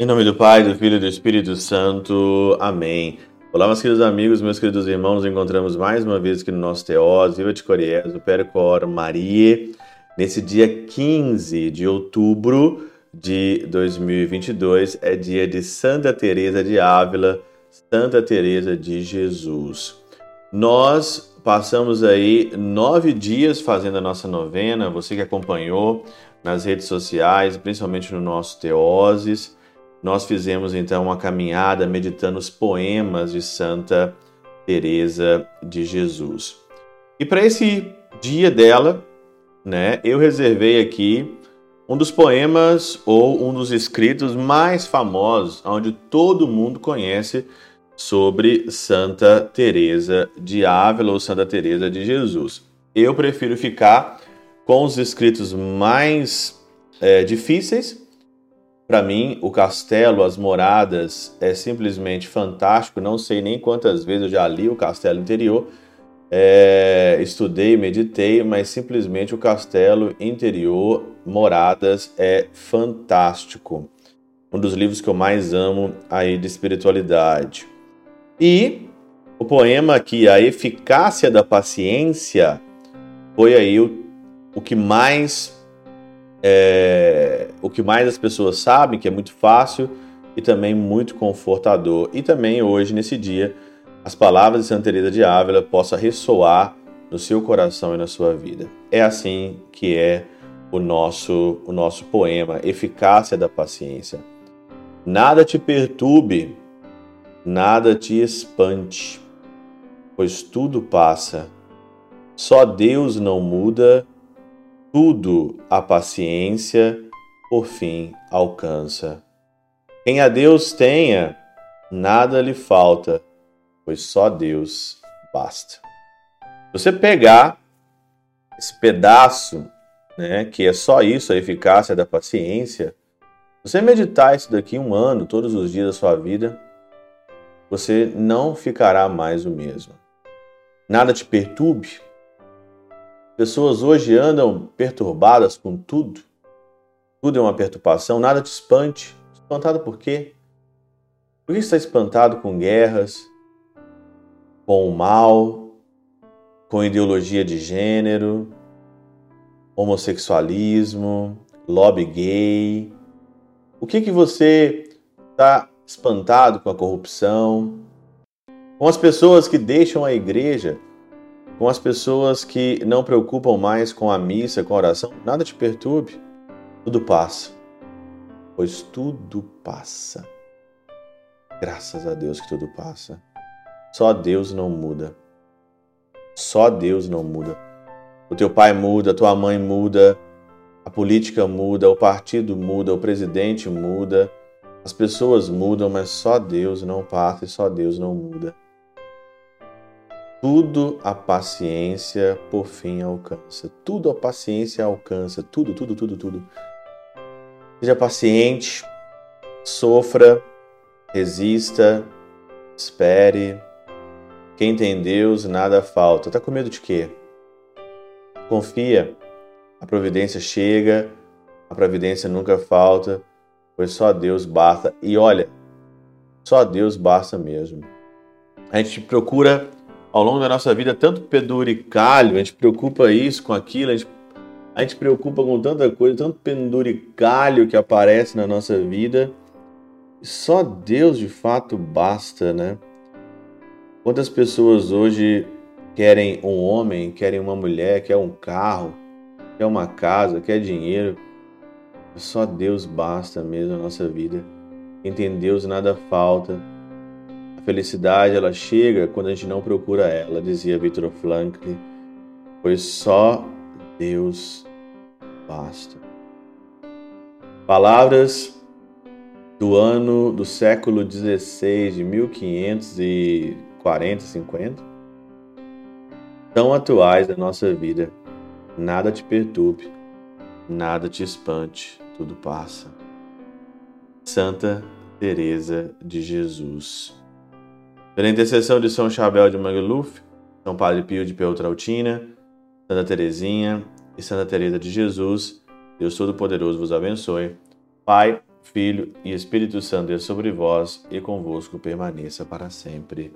Em nome do Pai, do Filho e do Espírito Santo. Amém. Olá, meus queridos amigos, meus queridos irmãos. Nos encontramos mais uma vez aqui no nosso Teós, Viva de Coriés, o Percor Maria, nesse dia 15 de outubro de 2022. É dia de Santa Teresa de Ávila, Santa Teresa de Jesus. Nós passamos aí nove dias fazendo a nossa novena. Você que acompanhou nas redes sociais, principalmente no nosso Teoses. Nós fizemos então uma caminhada meditando os poemas de Santa Teresa de Jesus. E para esse dia dela, né, eu reservei aqui um dos poemas ou um dos escritos mais famosos, onde todo mundo conhece sobre Santa Teresa de Ávila ou Santa Teresa de Jesus. Eu prefiro ficar com os escritos mais é, difíceis. Para mim, o castelo, as moradas é simplesmente fantástico. Não sei nem quantas vezes eu já li o castelo interior, é, estudei, meditei, mas simplesmente o castelo interior, moradas, é fantástico. Um dos livros que eu mais amo aí de espiritualidade. E o poema aqui, A Eficácia da Paciência, foi aí o o que mais é, o que mais as pessoas sabem, que é muito fácil e também muito confortador. E também hoje, nesse dia, as palavras de Santa Teresa de Ávila possam ressoar no seu coração e na sua vida. É assim que é o nosso, o nosso poema, Eficácia da Paciência. Nada te perturbe, nada te espante, pois tudo passa. Só Deus não muda tudo a paciência por fim alcança. Quem a Deus tenha, nada lhe falta, pois só Deus basta. Você pegar esse pedaço, né, que é só isso, a eficácia da paciência, você meditar isso daqui um ano, todos os dias da sua vida, você não ficará mais o mesmo. Nada te perturbe, Pessoas hoje andam perturbadas com tudo. Tudo é uma perturbação, nada te espante. Espantado por quê? Por que está espantado com guerras, com o mal, com ideologia de gênero, homossexualismo, lobby gay? O que que você está espantado com a corrupção? Com as pessoas que deixam a igreja com as pessoas que não preocupam mais com a missa, com a oração, nada te perturbe, tudo passa, pois tudo passa. Graças a Deus que tudo passa. Só Deus não muda. Só Deus não muda. O teu pai muda, a tua mãe muda, a política muda, o partido muda, o presidente muda, as pessoas mudam, mas só Deus não passa e só Deus não muda. Tudo a paciência por fim alcança. Tudo a paciência alcança. Tudo, tudo, tudo, tudo. Seja paciente, sofra, resista, espere. Quem tem Deus, nada falta. Tá com medo de quê? Confia. A providência chega, a providência nunca falta, pois só Deus basta. E olha, só Deus basta mesmo. A gente procura ao longo da nossa vida tanto penduricalho, a gente preocupa isso com aquilo, a gente, a gente preocupa com tanta coisa, tanto penduricalho que aparece na nossa vida. Só Deus de fato basta, né? Quantas pessoas hoje querem um homem, querem uma mulher, quer um carro, quer uma casa, quer dinheiro. Só Deus basta mesmo na nossa vida. Quem tem Deus nada falta. A felicidade ela chega quando a gente não procura ela, dizia Victor Frankl, pois só Deus basta. Palavras do ano do século XVI, de 1540, 50, tão atuais da nossa vida. Nada te perturbe, nada te espante, tudo passa. Santa Teresa de Jesus. Pela intercessão de São Chabel de Magluf, São Padre Pio de Peltrautina, Santa Teresinha e Santa Teresa de Jesus, Deus Todo-Poderoso vos abençoe. Pai, Filho e Espírito Santo é sobre vós e convosco permaneça para sempre.